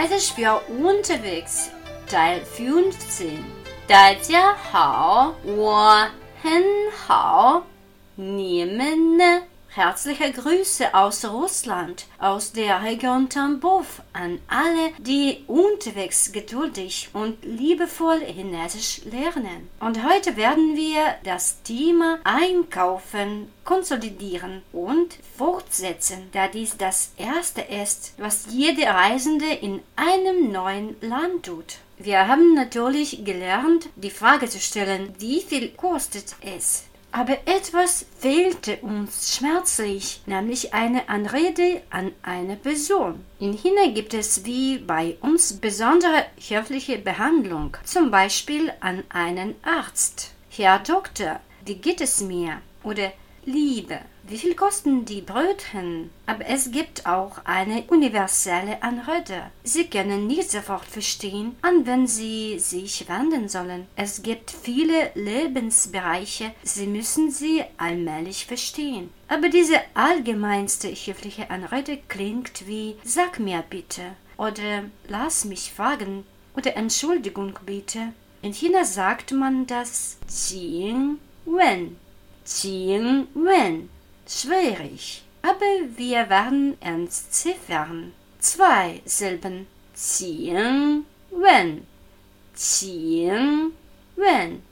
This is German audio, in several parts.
Chinesisch für unterwegs, Teil 15. 大家好，我很好，你们呢 ？Herzliche Grüße aus Russland, aus der Region Tambov an alle, die unterwegs geduldig und liebevoll Chinesisch lernen. Und heute werden wir das Thema Einkaufen konsolidieren und fortsetzen, da dies das erste ist, was jede Reisende in einem neuen Land tut. Wir haben natürlich gelernt, die Frage zu stellen, wie viel kostet es? Aber etwas fehlte uns schmerzlich, nämlich eine Anrede an eine Person. In China gibt es wie bei uns besondere höfliche Behandlung, zum Beispiel an einen Arzt. Herr Doktor, wie geht es mir? Oder Liebe. Wie viel kosten die Brötchen? Aber es gibt auch eine universelle Anrede. Sie können nicht sofort verstehen, an wen Sie sich wenden sollen. Es gibt viele Lebensbereiche, Sie müssen sie allmählich verstehen. Aber diese allgemeinste höfliche Anrede klingt wie Sag mir bitte oder Lass mich fragen oder Entschuldigung bitte. In China sagt man das Qing Wen. Qing Wen schwierig, aber wir werden entziffern. Zwei Silben. Qing, Wen. Qing, Wen.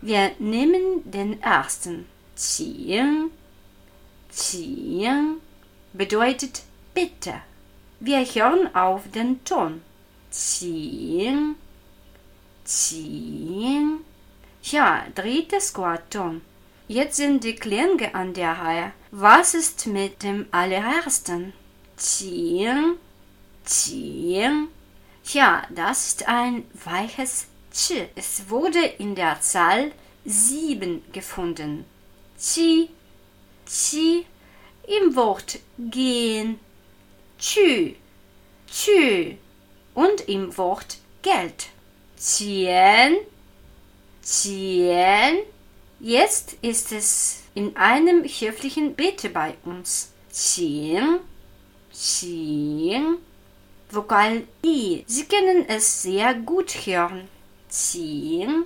Wir nehmen den ersten. Qing. Qing bedeutet bitte. Wir hören auf den Ton. Qing. Qing. Ja, drittes Quarton. Jetzt sind die Klänge an der Reihe. Was ist mit dem allerersten? Qing, Qing. Ja, das ist ein weiches Ch. Es wurde in der Zahl sieben gefunden. Qi, Qi. Im Wort gehen. Chü, Chü. Und im Wort Geld. Qian, Qian. Jetzt ist es in einem höflichen Bitte bei uns. Qing, Qing. Vokal I. Sie können es sehr gut hören. Qing.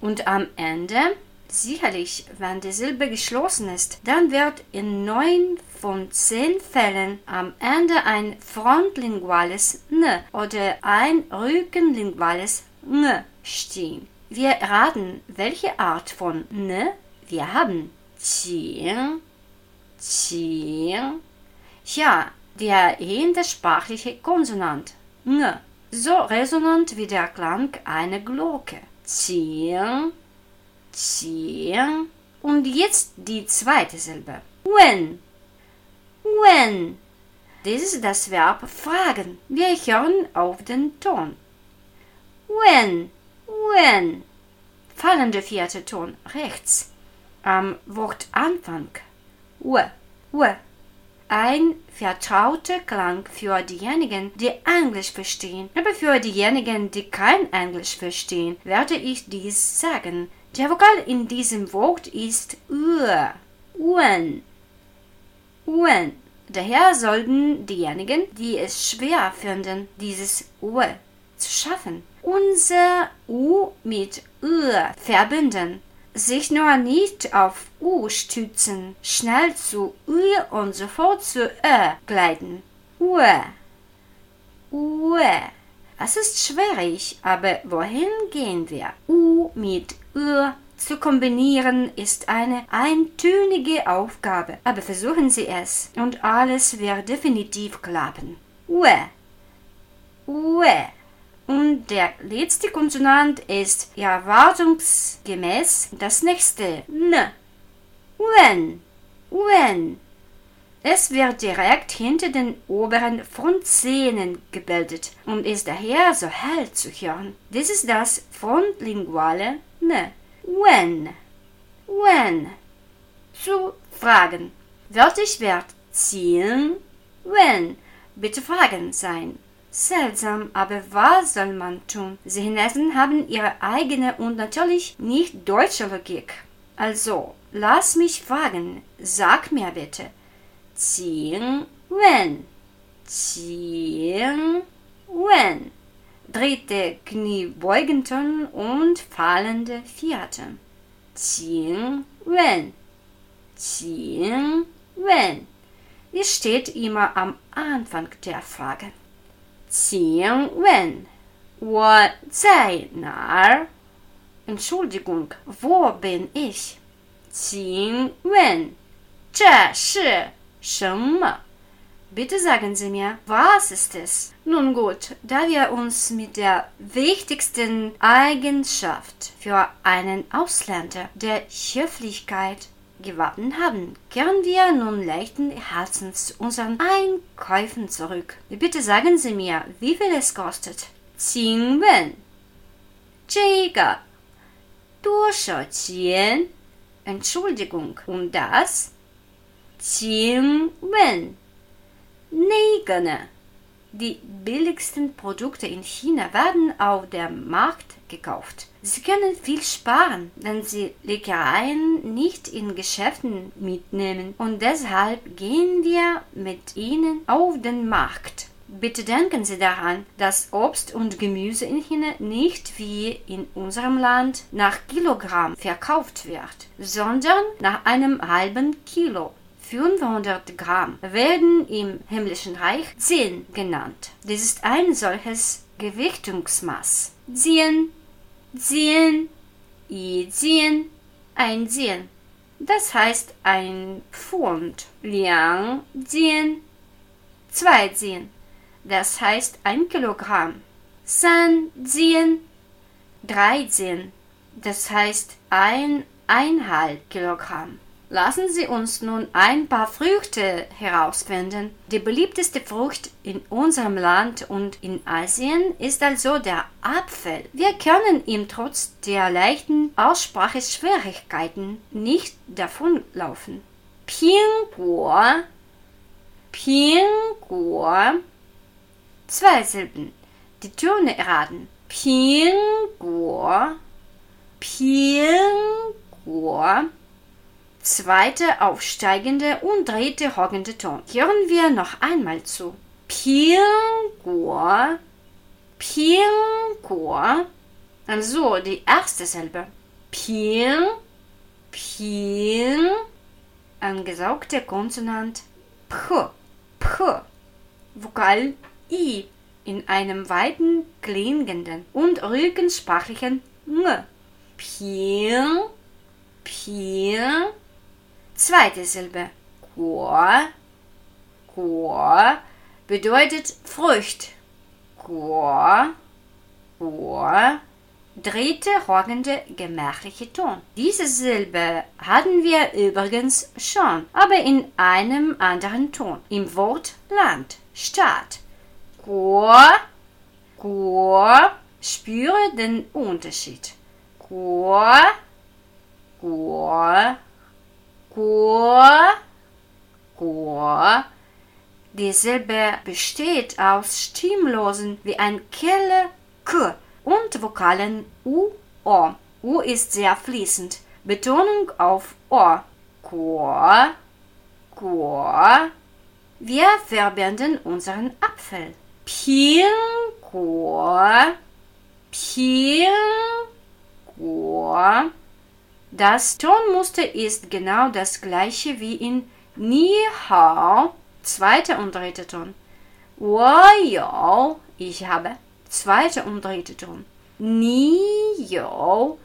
Und am Ende, sicherlich, wenn die Silbe geschlossen ist, dann wird in neun von zehn Fällen am Ende ein frontlinguales N oder ein rückenlinguales N stehen. Wir raten, welche Art von N wir haben. Qing, Qing. Ja, der ähnliche sprachliche Konsonant N. So resonant wie der Klang einer Glocke. Qing, Qing. Und jetzt die zweite Silbe. When. When. Dies ist das Verb fragen. Wir hören auf den Ton. When when. Fallende vierte Ton rechts. Am Wortanfang. U, u. Ein vertrauter Klang für diejenigen, die Englisch verstehen. Aber für diejenigen, die kein Englisch verstehen, werde ich dies sagen. Der Vokal in diesem Wort ist U. When. When. Daher sollten diejenigen, die es schwer finden, dieses U zu schaffen, unser U mit Ö verbinden, sich nur nicht auf U stützen, schnell zu Ü und sofort zu Ö gleiten. Ue. Ue. Es ist schwierig, aber wohin gehen wir? U mit Ö zu kombinieren ist eine eintönige Aufgabe, aber versuchen Sie es und alles wird definitiv klappen. Ue. Ue. Und der letzte Konsonant ist erwartungsgemäß das nächste N. When. When. Es wird direkt hinter den oberen Frontzähnen gebildet und ist daher so hell zu hören. Dies ist das frontlinguale N. When. When. Zu fragen. Wörtlich wird ziehen. When. Bitte fragen sein. Seltsam, aber was soll man tun? Sie Chinesen haben ihre eigene und natürlich nicht deutsche Logik. Also, lass mich fragen, sag mir bitte. Qing Wen. Qing wen. Dritte Kniebeugenton und fallende vierte. Qing wen. Qing wen. Es steht immer am Anfang der Frage. Qing wen. 我在哪儿? Entschuldigung, wo bin ich? 请问这是什么? Bitte sagen Sie mir, was ist es? Nun gut, da wir uns mit der wichtigsten Eigenschaft für einen Ausländer, der Höflichkeit, gewappnet haben, kehren wir nun leichten Herzens zu unseren Einkäufen zurück. Bitte sagen Sie mir, wie viel es kostet. 请问这个多少钱？Entschuldigung, und das? 请问那个呢 ？Die billigsten Produkte in China werden auf dem Markt gekauft. Sie können viel sparen, wenn Sie Leckereien nicht in Geschäften mitnehmen und deshalb gehen wir mit Ihnen auf den Markt. Bitte denken Sie daran, dass Obst und Gemüse in China nicht wie in unserem Land nach Kilogramm verkauft wird, sondern nach einem halben Kilo. 500 Gramm werden im himmlischen Reich Zin genannt. Das ist ein solches Gewichtungsmaß. Zin, Zin, i ein Zin. Das heißt ein Pfund. Liang Zin, zwei Zin das heißt ein Kilogramm. San Zin, 13, das heißt ein eineinhalb Kilogramm. Lassen Sie uns nun ein paar Früchte herausfinden. Die beliebteste Frucht in unserem Land und in Asien ist also der Apfel. Wir können ihm trotz der leichten Ausspracheschwierigkeiten nicht davonlaufen. Pingguo, Pingguo Zwei Silben. Die Töne erraten. Pinguo. Pinguo. Zweite aufsteigende und dritte hockende Ton. Hören wir noch einmal zu. Pinguo. Pinguo. Also die erste Silbe. Ping. Ping. Angesaugte Konsonant. P. P. Vokal i in einem weiten, klingenden und ruhigen sprachlichen ng. Ping, ping. Zweite Silbe. Guo, guo bedeutet Frucht. Guo, guo. Dritte rogende gemächliche Ton. Diese Silbe hatten wir übrigens schon, aber in einem anderen Ton. Im Wort Land, Staat. Guo, Guo. Spüre den Unterschied. Guo, Guo, Guo, Guo. Die Silbe besteht aus Stimmlosen wie ein Kelle K und Vokalen U, O. U ist sehr fließend. Betonung auf O. Guo, Guo. Wir verbinden unseren Apfel. Pinguo, Pinguo. Das Tonmuster ist genau das gleiche wie in Ni Hao, zweiter umdrehter Ton. Wo ich habe, zweiter umdrehter Ton. Ni Yo,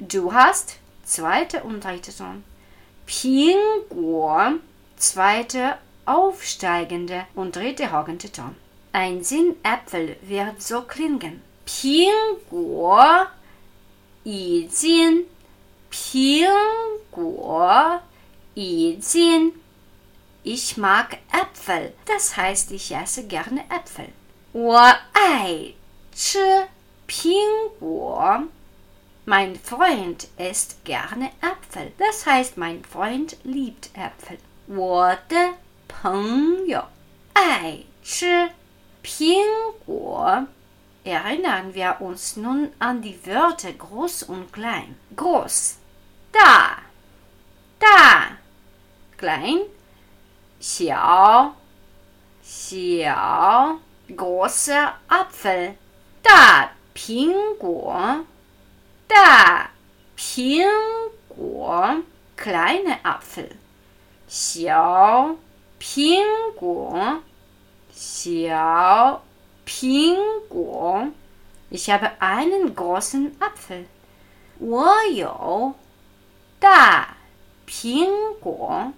du hast, zweiter umdrehter Ton. Ping guo, zweiter aufsteigende umdrehte hockende Ton. Ein Sinn Äpfel wird so klingen. Ping guo, 已经苹果已经。Ich mag Äpfel, das heißt, ich esse gerne Äpfel. 我爱吃苹果。Mein Freund isst gerne Äpfel, das heißt, mein Freund liebt Äpfel. 我的朋友爱吃。苹果. Erinnern wir uns nun an die Wörter groß und klein. Groß, da, da, klein, xiao, xiao. großer Apfel. Da 苹果，大苹果，kleine Apfel。小苹果，小苹果。Ich habe einen großen Apfel. 我有 大苹果。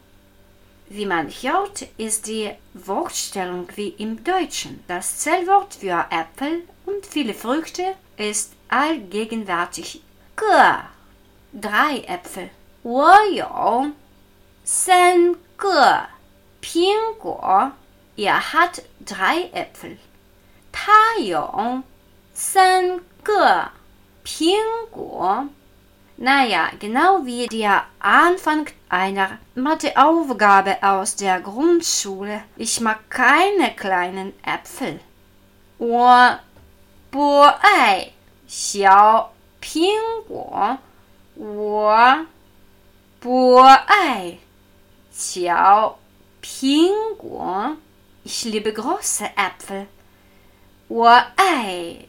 Wie man hört, ist die Wortstellung wie im Deutschen. Das Zellwort für Äpfel und viele Früchte ist allgegenwärtig. Ge. Drei Äpfel. 我有三个苹果。Er hat drei Äpfel. 他有三个苹果。 naja, genau wie der Anfang einer Matheaufgabe aus der Grundschule. Ich mag keine kleinen Äpfel. 我不爱小苹果。我不爱小苹果。Ich liebe große Äpfel. 我爱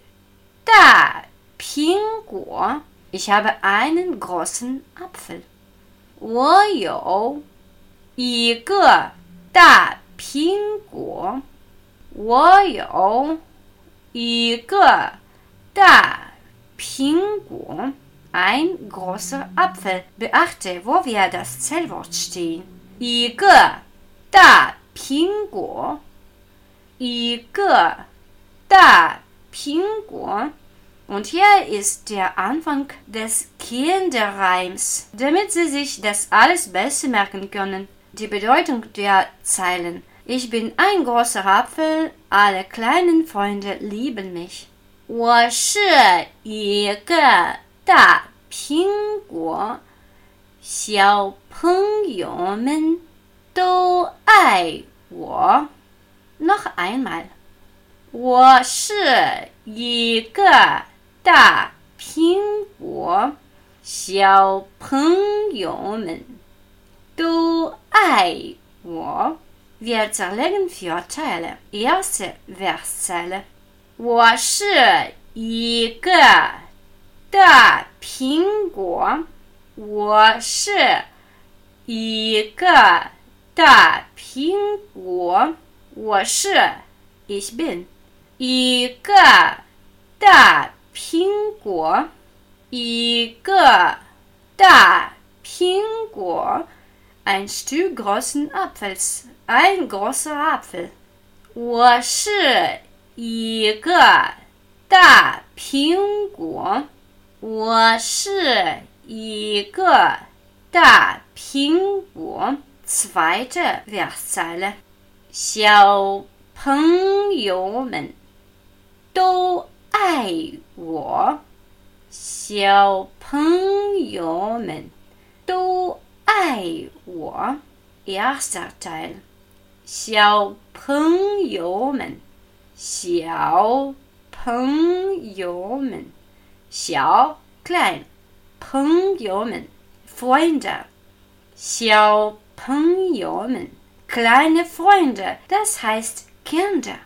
大苹果。 ich habe einen großen Apfel. 我有一个大苹果。我有一个大苹果。Ein großer Apfel. Beachte, wo wir das Zellwort stehen. 一个大苹果。一个大苹果。 und hier ist der Anfang des Kinderreims, damit Sie sich das alles besser merken können. Die Bedeutung der Zeilen. Ich bin ein großer Apfel, alle kleinen Freunde lieben mich. 我是一个大苹果，小朋友们都爱我。Noch einmal. 我是一个 大苹果，小朋友们都爱我。Wir zerlegen vier Teile. Erste Verszeile. 我是一个大苹果。我是一个大苹果。我是 Ich bin 一个大。苹果，一个大苹果，ein Stück großen Apfels, ein großer Apfel。我是一个大苹果，我是一个大苹果。Zweite Verszeile，小朋友们都。爱我，小朋友们都爱我。Erster Teil，小朋友们，小朋友们，小 klein，朋友们，Freunde，小朋友们，kleine Freunde，das heißt Kinder.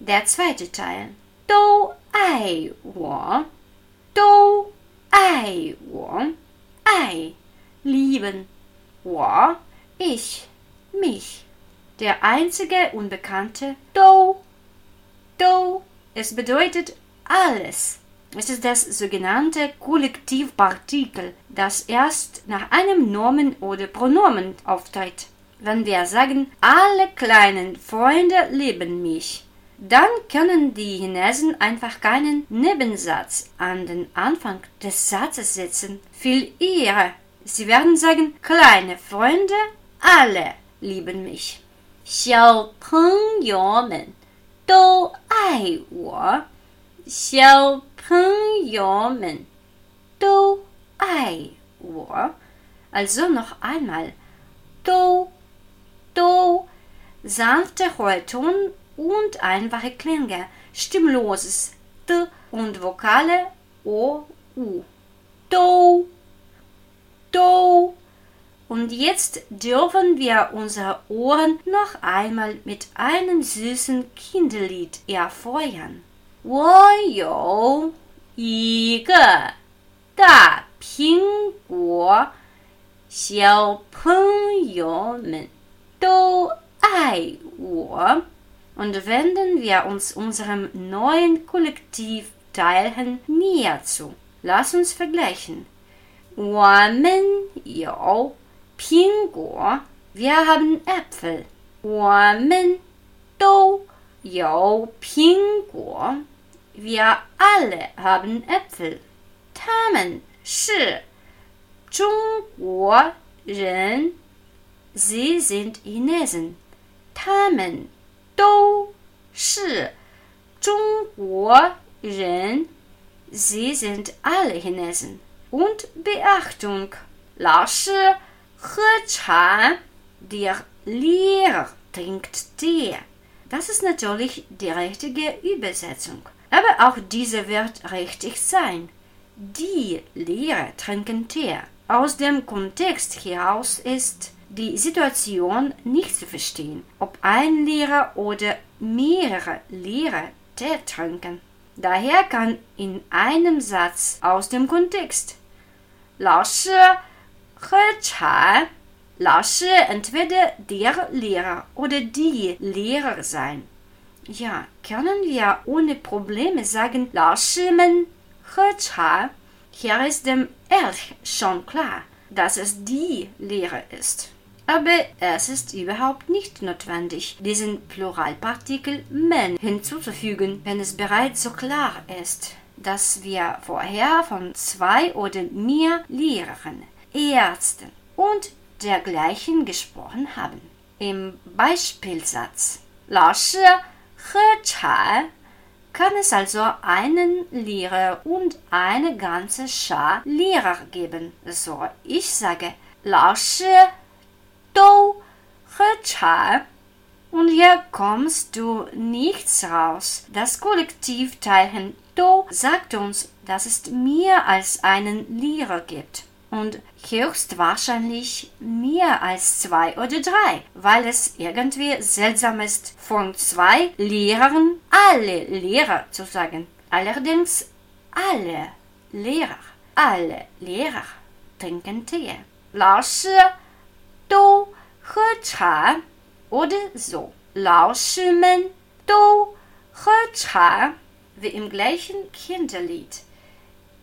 Der zweite Teil，都 爱我，都爱我，爱，lieben, 我，ich, mich. Der einzige Unbekannte, do, do, es bedeutet alles. Es ist das sogenannte Kollektivpartikel, das erst nach einem Nomen oder Pronomen auftritt. Wenn wir sagen, alle kleinen Freunde lieben mich, dann können die Chinesen einfach keinen Nebensatz an den Anfang des Satzes setzen. Viel eher. Sie werden sagen, kleine Freunde, alle lieben mich. 小朋友们都爱我，小朋友们都爱我。Also noch einmal. Do, do, sanfte hohe Ton und einfache Klänge, stimmloses T und Vokale O, U. Do, do. Und jetzt dürfen wir unsere Ohren noch einmal mit einem süßen Kinderlied erfeuern. 我有一个大苹果，小朋友们都爱我. Und wenden wir uns unserem neuen Kollektiv Teilhen näher zu. Lass uns vergleichen. 我们有苹果，wir haben Äpfel。我们都有苹果，wir alle haben Äpfel。他们是中国人，sie sind Chinesen。他们 都是中国人，sie sind alle Chinesen。Und Beachtung, 老师喝茶，der Lehrer trinkt Tee. Das ist natürlich die richtige Übersetzung. Aber auch diese wird richtig sein. Die Lehrer trinken Tee. Aus dem Kontext heraus ist die Situation nicht zu verstehen, ob ein Lehrer oder mehrere Lehrer Tee trinken. Daher kann in einem Satz aus dem Kontext 老师喝茶，老师 entweder der Lehrer oder die Lehrer sein. Ja, können wir ohne Probleme sagen, 老师们喝茶. Hier ist dem Elch schon klar, dass es die Lehrer ist. Aber es ist überhaupt nicht notwendig, diesen Pluralpartikel men hinzuzufügen, wenn es bereits so klar ist dass wir vorher von zwei oder mehr Lehrern, Ärzten und dergleichen gesprochen haben. Im Beispielsatz 老师喝茶 kann es also einen Lehrer und eine ganze Schar Lehrer geben. So, ich sage 老师 都喝茶 und hier kommst du nichts raus. Das Kollektivteilen Do sagt uns, dass es mehr als einen Lehrer gibt. Und höchstwahrscheinlich mehr als zwei oder drei, weil es irgendwie seltsam ist, von zwei Lehrern alle Lehrer zu sagen. Allerdings alle Lehrer, alle Lehrer trinken Tee. 老师 都喝茶 oder so. 老师们都喝茶 wie im gleichen Kinderlied.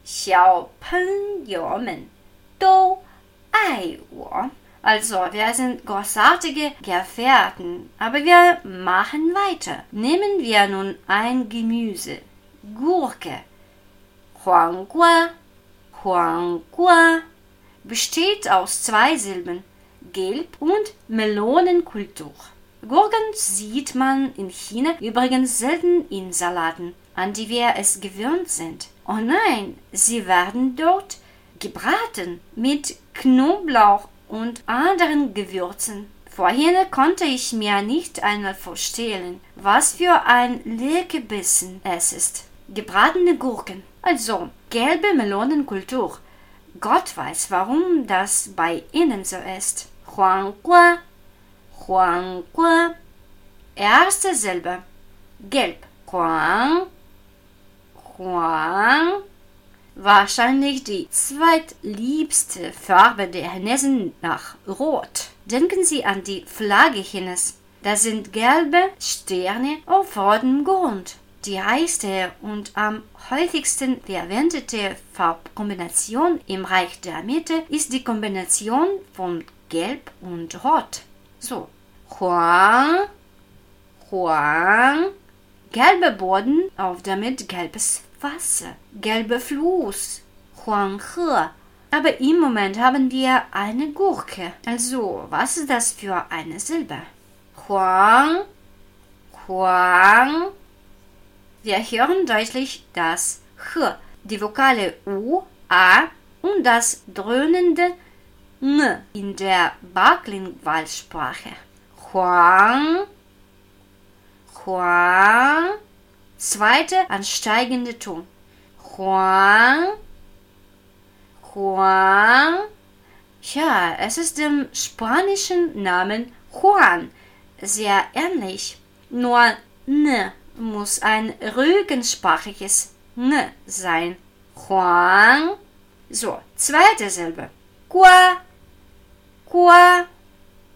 小朋友们都爱我. Also, wir sind großartige Gefährten, aber wir machen weiter. Nehmen wir nun ein Gemüse. Gurke. 黄瓜,黄瓜 besteht aus zwei Silben, Gelb und Melonenkultur. Gurken sieht man in China übrigens selten in Salaten an die wir es gewöhnt sind. Oh nein, sie werden dort gebraten mit Knoblauch und anderen Gewürzen. Vorhin konnte ich mir nicht einmal vorstellen, was für ein Leckerbissen es ist. Gebratene Gurken, also gelbe Melonenkultur. Gott weiß, warum das bei ihnen so ist. Huangua, Huangua. Erste Silbe. Gelb. Huang. Huang. Wahrscheinlich die zweitliebste Farbe der Chinesen nach Rot. Denken Sie an die Flagge Chinas. Das sind gelbe Sterne auf rotem Grund. Die reichste und am häufigsten verwendete Farbkombination im Reich der Mitte ist die Kombination von Gelb und Rot. So, Huang, Huang, gelber Boden, auf damit gelbes Wasser, gelber Fluss, Huanghe. Aber im Moment haben wir eine Gurke. Also, was ist das für eine Silbe? Huang, Huang. Wir hören deutlich das H, die Vokale U, A und das dröhnende N in der Baklingwalsprache. Huang, Huang. Zweite ansteigende Ton. Huang, Huang. Ja, es ist dem spanischen Namen Juan sehr ähnlich. Nur N muss ein rügensprachliches N sein. Juan. So, zweite Silbe. Gua. Gua.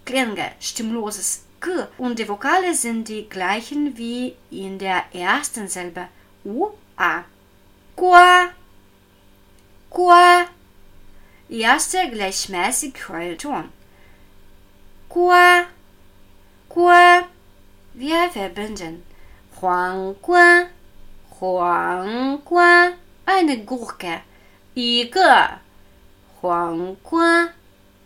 Klinge, stimmloses G. Und die Vokale sind die gleichen wie in der ersten Silbe. U, A. Gua. Gua. Erster gleichmäßig Heulton. Gua. Gua. Wir verbinden. Huang Gua. Huang Gua. Eine Gurke. 一个黄瓜。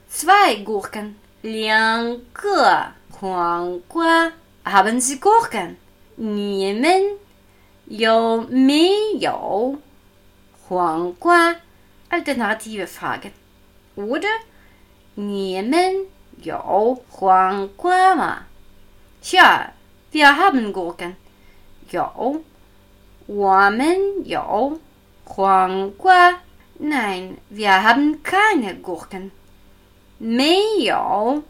Zwei Gurken. 两个黄瓜。Haben Sie Gurken? 你们有没有黄瓜？Alternative Frage. Oder 你们有黄瓜吗？Ja, wir haben Gurken. 有，我们有黄瓜。Nein, wir haben keine Gurken. 没有，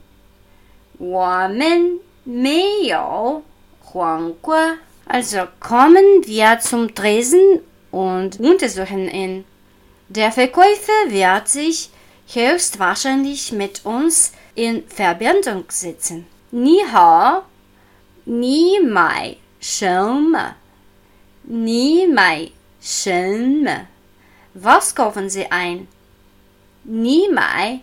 我们没有黄瓜。Also kommen wir zum Tresen und untersuchen ihn. Der Verkäufer wird sich höchstwahrscheinlich mit uns in Verbindung setzen. Ni hao, ni mai, 什么？你买什么？was kaufen Sie ein? Nie mai.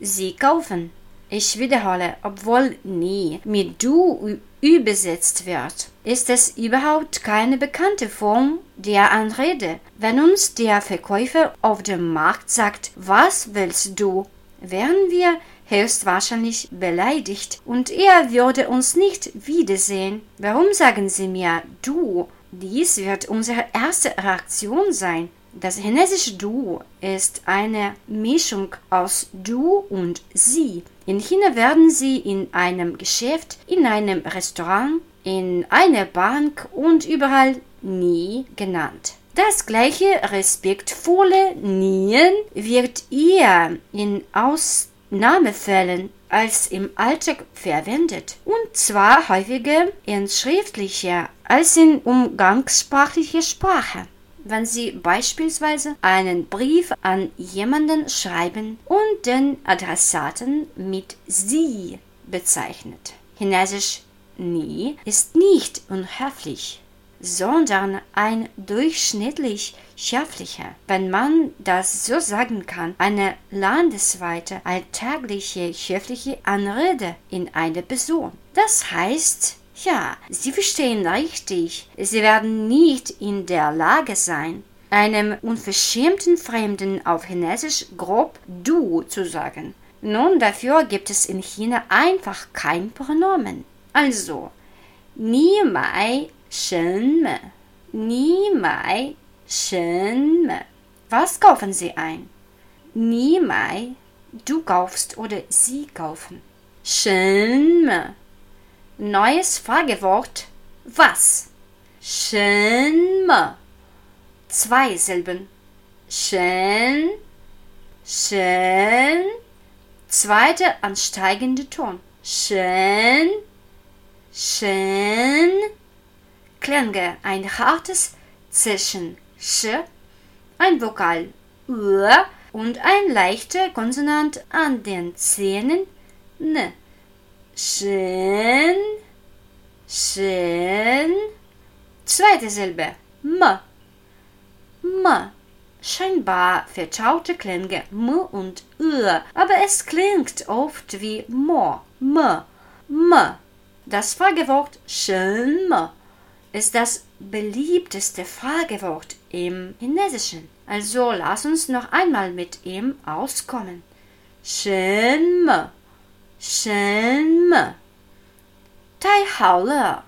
Sie kaufen. Ich wiederhole, obwohl nie mit du übersetzt wird, ist es überhaupt keine bekannte Form der Anrede. Wenn uns der Verkäufer auf dem Markt sagt, was willst du, wären wir höchstwahrscheinlich beleidigt und er würde uns nicht wiedersehen. Warum sagen Sie mir du? Dies wird unsere erste Reaktion sein. Das chinesische Du ist eine Mischung aus du und sie. In China werden sie in einem Geschäft, in einem Restaurant, in einer Bank und überall nie genannt. Das gleiche respektvolle Nien wird eher in Ausnahmefällen als im Alltag verwendet und zwar häufiger in schriftlicher als in umgangssprachlicher Sprache wenn Sie beispielsweise einen Brief an jemanden schreiben und den Adressaten mit Sie bezeichnet. Chinesisch nie ist nicht unhöflich, sondern ein durchschnittlich schärflicher, wenn man das so sagen kann, eine landesweite alltägliche höfliche Anrede in eine Person. Das heißt, ja, Sie verstehen richtig. Sie werden nicht in der Lage sein, einem unverschämten Fremden auf Chinesisch grob du zu sagen. Nun, dafür gibt es in China einfach kein Pronomen. Also, ni mai shen me. Ni mai shen me. Was kaufen Sie ein? Ni mai, du kaufst oder Sie kaufen. Shen me Neues Fragewort was? Shenme. Zwei Silben. Schön. Schön. Zweiter ansteigende Ton. Schön. Schön. Klänge ein hartes Zischen. Sch. Ein Vokal. Ö. Und ein leichter Konsonant an den Zähnen. Ne. Schön, schön. Zweite Silbe. M. M. Scheinbar vertraute Klänge M und Ö, aber es klingt oft wie Mo, M, M. Das Fragewort schön ist das beliebteste Fragewort im Chinesischen. Also lass uns noch einmal mit ihm auskommen. Schön 什么？太好了，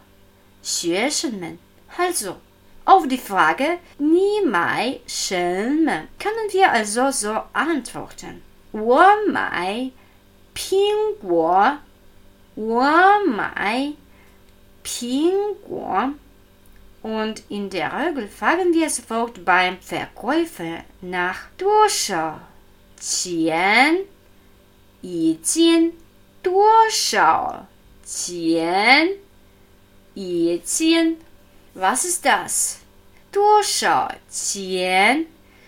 学生们！Also, auf die Frage, nie mai Schelme, können wir also so antworten. 我买苹果，我买苹果。Und in der Regel fragen wir sofort beim Verkäufer nach 多少钱 一间 多少钱？一间 Was ist das? 多少钱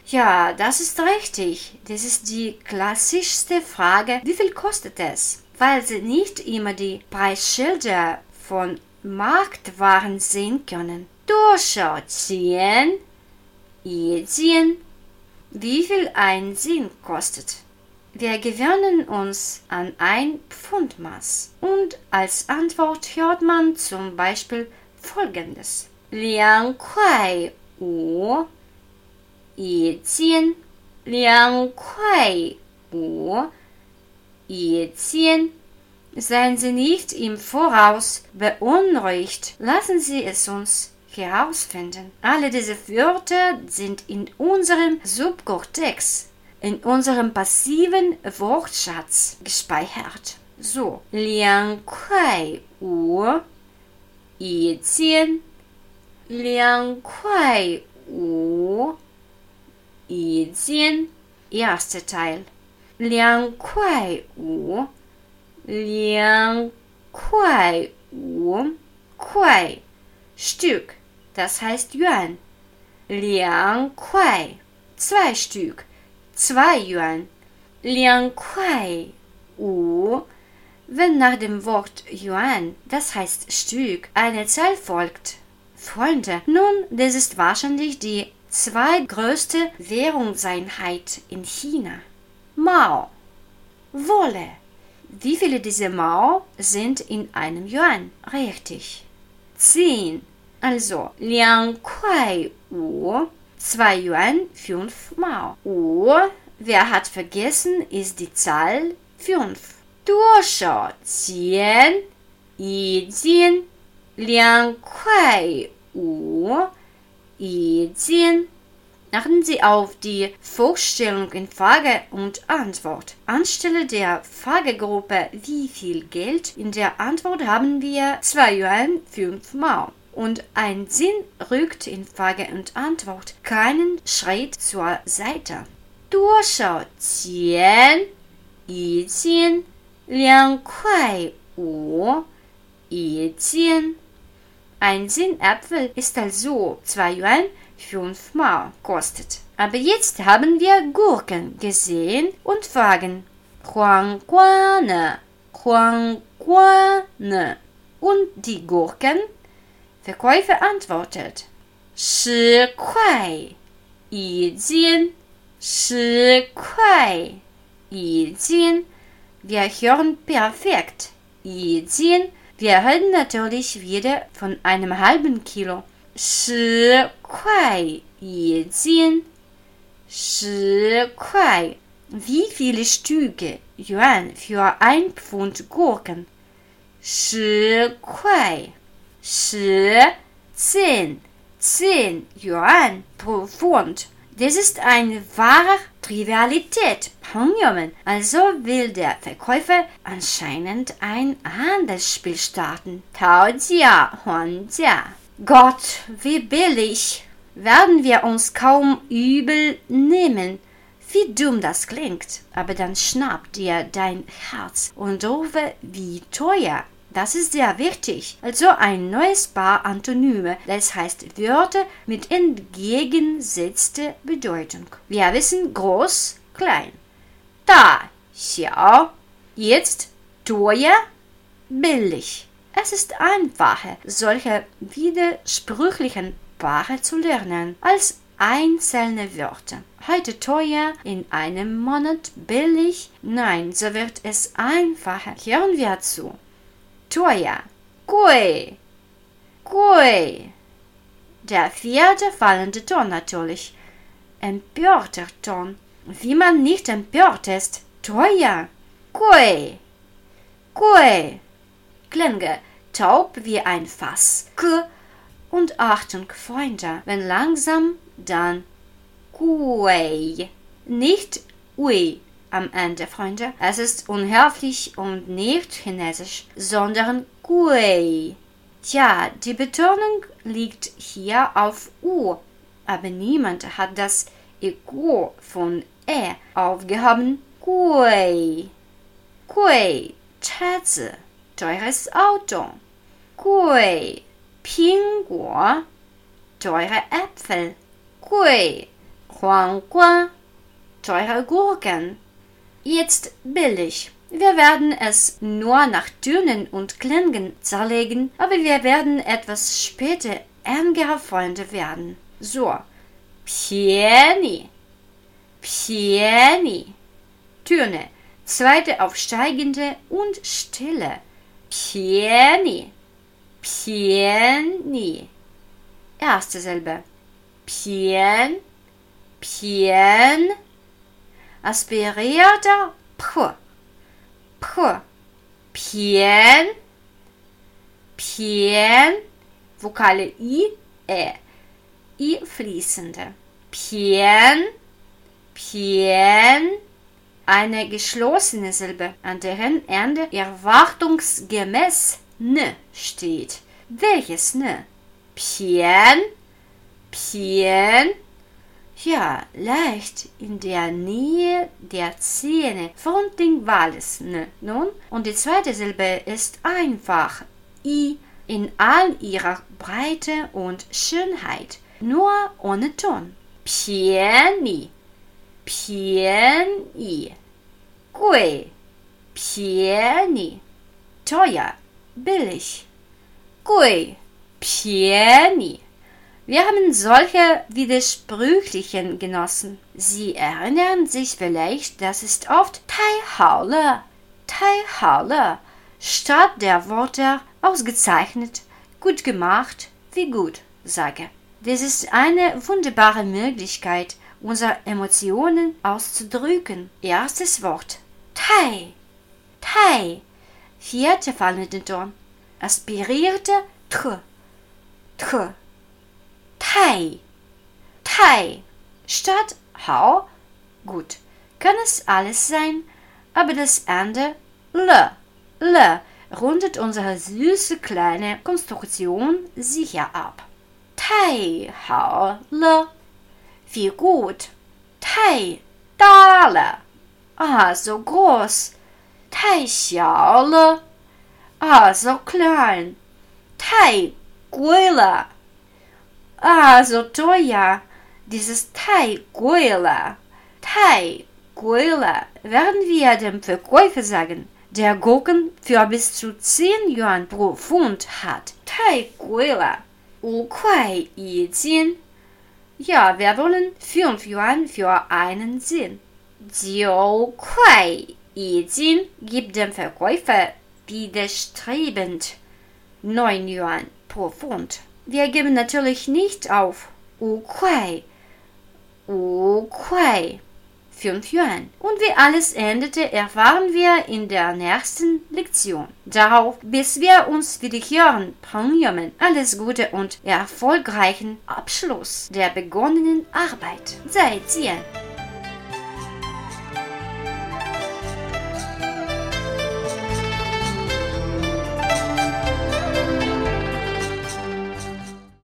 Ja, das ist richtig. Das ist die klassischste Frage. Wie viel kostet es? Weil Sie nicht immer die Preisschilder von Marktwaren sehen können. 多少钱一件 Wie viel ein Sinn kostet? Wir gewöhnen uns an ein Pfundmaß und als Antwort hört man zum Beispiel folgendes. 两块五一件，两块五一件。Seien Sie nicht im Voraus beunruhigt, lassen Sie es uns herausfinden. Alle diese Wörter sind in unserem Subkortex, in unserem passiven Wortschatz gespeichert. So, 两块五一件，两块五一件。Erster Teil. 两块五，两块五，块 Stück, das heißt Yuan. 两块 zwei Stück, zwei Yuan, Liang Kuai Wu. Wenn nach dem Wort Yuan, das heißt Stück, eine Zahl folgt. Freunde, nun, das ist wahrscheinlich die zweitgrößte Währungseinheit in China. Mao. Wolle. Wie viele dieser Mao sind in einem Yuan? Richtig. Zehn. Also, Liang Kuai Wu 2 Yuan fünfmal. Uhr, oh, wer hat vergessen, ist die Zahl 5. 多少钱？已经两块五，已经。Achten Sie auf die Vorstellung in Frage und Antwort. Anstelle der Fragegruppe Wie viel Geld in der Antwort haben wir 2 Yuan 5 Mao Und ein Sinn rückt in Frage und Antwort keinen Schritt zur Seite. 多少钱一斤？两块五一斤。Ein Sinnapfel ist also 2 Yuan 5 Mao kostet. Aber jetzt haben wir Gurken gesehen und fragen 黄瓜呢？黄瓜呢？Und die Gurken? Verkäufer antwortet 十块一斤，十块一斤。wir hören perfekt. Jin. Wir reden natürlich wieder von einem halben Kilo. 十块一斤，十块。Wie viele Stücke Yuan für ein Pfund Gurken? 十块， 十，zehn, zehn Yuan pro Pfund. Das ist eine wahre Trivialität. Pangyomen. Also will der Verkäufer anscheinend ein Handelsspiel starten. Taojia, Huanjia. Gott, wie billig. Werden wir uns kaum übel nehmen. Wie dumm das klingt. Aber dann schnappt dir dein Herz und rufe, wie teuer. Das ist sehr wichtig. Also ein neues Paar Antonyme, das heißt Wörter mit entgegengesetzter Bedeutung. Wir wissen groß, klein. Da, xiao. Jetzt teuer, billig. Es ist einfacher, solche widersprüchlichen Paare zu lernen, als einzelne Wörter. Heute teuer, in einem Monat billig. Nein, so wird es einfacher. Hören wir zu teuer, gui, gui. Der vierte fallende Ton natürlich. Empörter Ton. Wie man nicht empört ist. Teuer, gui, gui. Klinge taub wie ein Fass. K und Achtung, Freunde, wenn langsam, dann gui. Nicht ui am Ende, Freunde. Es ist unhöflich und nicht chinesisch, sondern Gui. Tja, die Betonung liegt hier auf U, aber niemand hat das Ego von E aufgehoben. Gui. Gui, Schätze, teures Auto. Gui, Pinguo, teure Äpfel. Gui, Huangguan, teure Gurken. Jetzt billig. Wir werden es nur nach Tönen und Klängen zerlegen, aber wir werden etwas später engere Freunde werden. So. Pieni. Pieni. Töne. Zweite aufsteigende und stille. Pieni. Pieni. Erste Silbe. Pien. Pien. Aspirierter P. P. Pien. Pien. Vokale I, Ä. I fließende. Pien. Pien. Eine geschlossene Silbe, an deren Ende erwartungsgemäß N steht. Welches N? Pien. Pien. Ja, leicht in der Nähe der Zähne frontlinguales N. Nun, und die zweite Silbe ist einfach. I in all ihrer Breite und Schönheit, nur ohne Ton. Pieni, pieni, gui, pieni, teuer, billig, gui, pieni. Wir haben solche widersprüchlichen genossen. Sie erinnern sich vielleicht, das ist oft Taihaule, Taihaule, statt der Worte ausgezeichnet, gut gemacht, wie gut sage. Das ist eine wunderbare Möglichkeit, unsere Emotionen auszudrücken. Erstes Wort. Tai. Tai. Vierte fallende Ton. Aspirierte Tr. Tr. Tai. Tai. Statt Hau. Gut. Kann es alles sein, aber das Ende L. L rundet unsere süße kleine Konstruktion sicher ab. Tai Hau Le. Wie gut. Tai Da Le. Ah, so groß. Tai Xiao Le. Ah, so klein. Tai Gui Le. Ah, so teuer. Dieses Tai Goela. Tai Goela werden wir dem Verkäufer sagen, der Gurken für bis zu 10 Yuan pro Pfund hat. Tai Goela. Wu Kuai Yi Jin. Ja, wir wollen 5 Yuan für einen Zin. Jiu Kuai Yi Jin gibt dem Verkäufer widerstrebend 9 Yuan pro Pfund. Wir geben natürlich nicht auf. 五块，五块，fünf Yuan. Und wie alles endete, erfahren wir in der nächsten Lektion. Darauf, bis wir uns wieder hören, Pangyamen, alles Gute und erfolgreichen Abschluss der begonnenen Arbeit. 再见。